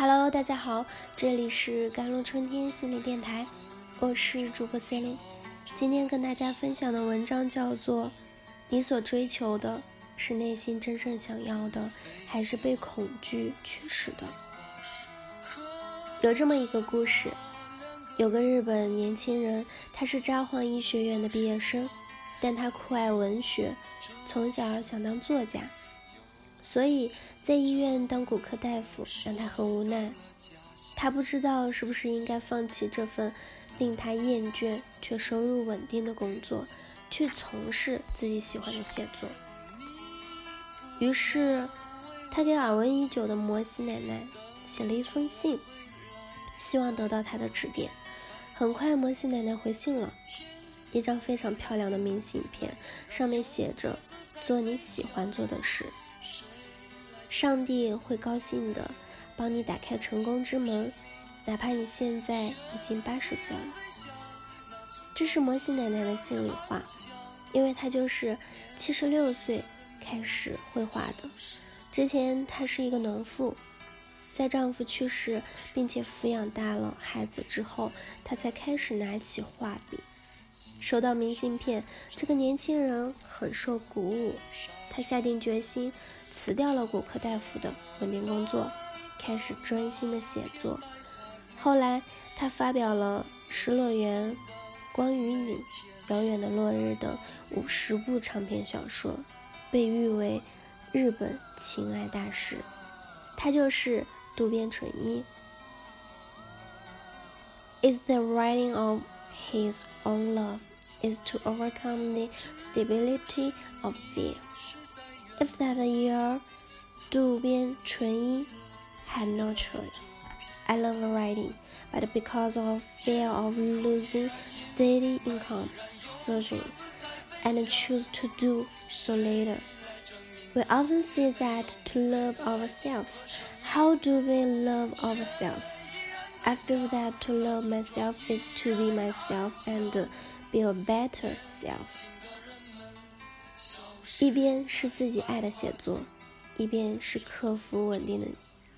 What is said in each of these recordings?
Hello，大家好，这里是甘露春天心理电台，我是主播 c e l i n e 今天跟大家分享的文章叫做《你所追求的是内心真正想要的，还是被恐惧驱使的》。有这么一个故事，有个日本年轻人，他是札幌医学院的毕业生，但他酷爱文学，从小想当作家。所以在医院当骨科大夫让他很无奈，他不知道是不是应该放弃这份令他厌倦却收入稳定的工作，去从事自己喜欢的写作。于是，他给耳闻已久的摩西奶奶写了一封信，希望得到她的指点。很快，摩西奶奶回信了，一张非常漂亮的明信片，上面写着：“做你喜欢做的事。”上帝会高兴的帮你打开成功之门，哪怕你现在已经八十岁了。这是摩西奶奶的心里话，因为她就是七十六岁开始绘画的。之前她是一个农妇，在丈夫去世并且抚养大了孩子之后，她才开始拿起画笔。收到明信片，这个年轻人很受鼓舞，他下定决心。辞掉了骨科大夫的稳定工作，开始专心的写作。后来，他发表了《失乐园》《光与影》《遥远的落日》等五十部长篇小说，被誉为日本情爱大师。他就是渡边淳一。Is the writing of his own love is to overcome the stability of fear. If that year, Du Bian Chun had no choice. I love writing, but because of fear of losing steady income, surgeons, and choose to do so later. We often say that to love ourselves. How do we love ourselves? I feel that to love myself is to be myself and be a better self. 一边是自己爱的写作，一边是克服稳定的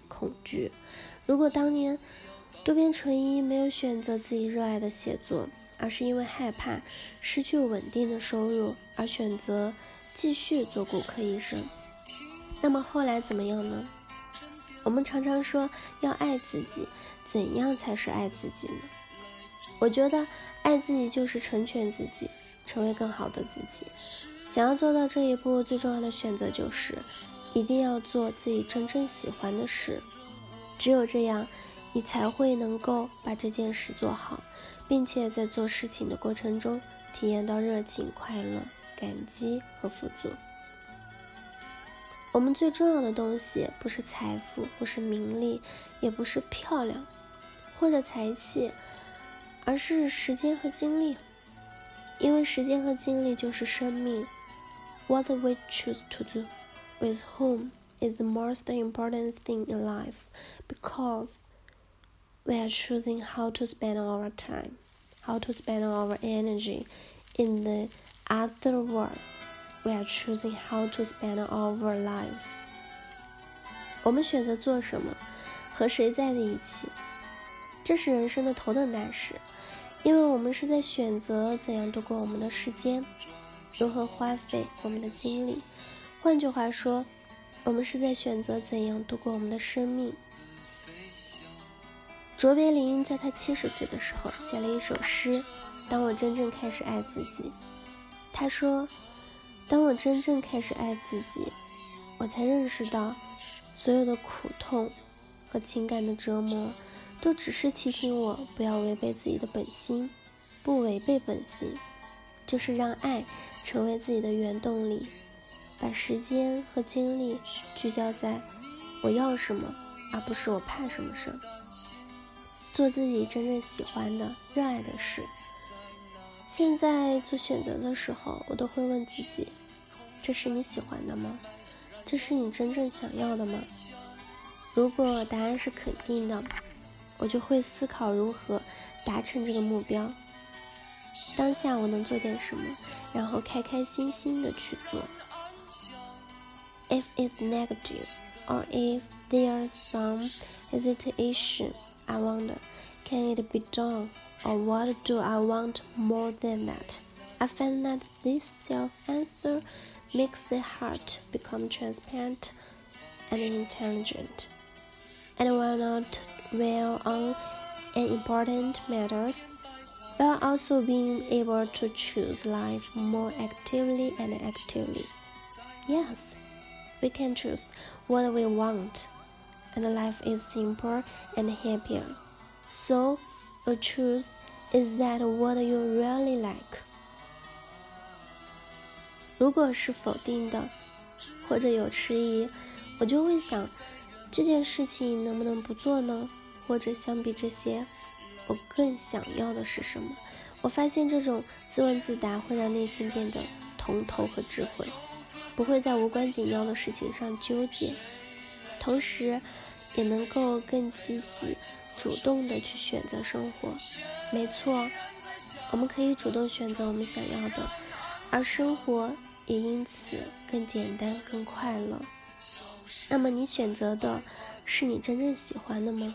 恐惧。如果当年渡边淳一没有选择自己热爱的写作，而是因为害怕失去稳定的收入而选择继续做骨科医生，那么后来怎么样呢？我们常常说要爱自己，怎样才是爱自己呢？我觉得爱自己就是成全自己，成为更好的自己。想要做到这一步，最重要的选择就是，一定要做自己真正喜欢的事。只有这样，你才会能够把这件事做好，并且在做事情的过程中体验到热情、快乐、感激和富足。我们最重要的东西，不是财富，不是名利，也不是漂亮或者才气，而是时间和精力。因为时间和精力就是生命。What we choose to do with whom is the most important thing in life because we are choosing how to spend our time, how to spend our energy. In the other words, we are choosing how to spend our lives. 我们选择做什么，和谁在一起，这是人生的头等大事， 因为我们是在选择怎样度过我们的时间。如何花费我们的精力？换句话说，我们是在选择怎样度过我们的生命。卓别林在他七十岁的时候写了一首诗：《当我真正开始爱自己》。他说：“当我真正开始爱自己，我才认识到，所有的苦痛和情感的折磨，都只是提醒我不要违背自己的本心。不违背本心，就是让爱。”成为自己的原动力，把时间和精力聚焦在我要什么，而不是我怕什么事儿。做自己真正喜欢的、热爱的事。现在做选择的时候，我都会问自己：这是你喜欢的吗？这是你真正想要的吗？如果答案是肯定的，我就会思考如何达成这个目标。当下我能做点什么，然后开开心心的去做。If it's negative or if there's some hesitation, I wonder, can it be done? Or what do I want more than that? I find that this self answer makes the heart become transparent and intelligent. And while not well on important matters, while also being able to choose life more actively and actively. Yes, we can choose what we want, and life is simpler and happier. So, a choose is that what you really like. 如果是否定的，或者有迟疑，我就会想，这件事情能不能不做呢？ 或者相比这些，我更想要的是什么？我发现这种自问自答会让内心变得通透和智慧。不会在无关紧要的事情上纠结，同时也能够更积极、主动的去选择生活。没错，我们可以主动选择我们想要的，而生活也因此更简单、更快乐。那么，你选择的是你真正喜欢的吗？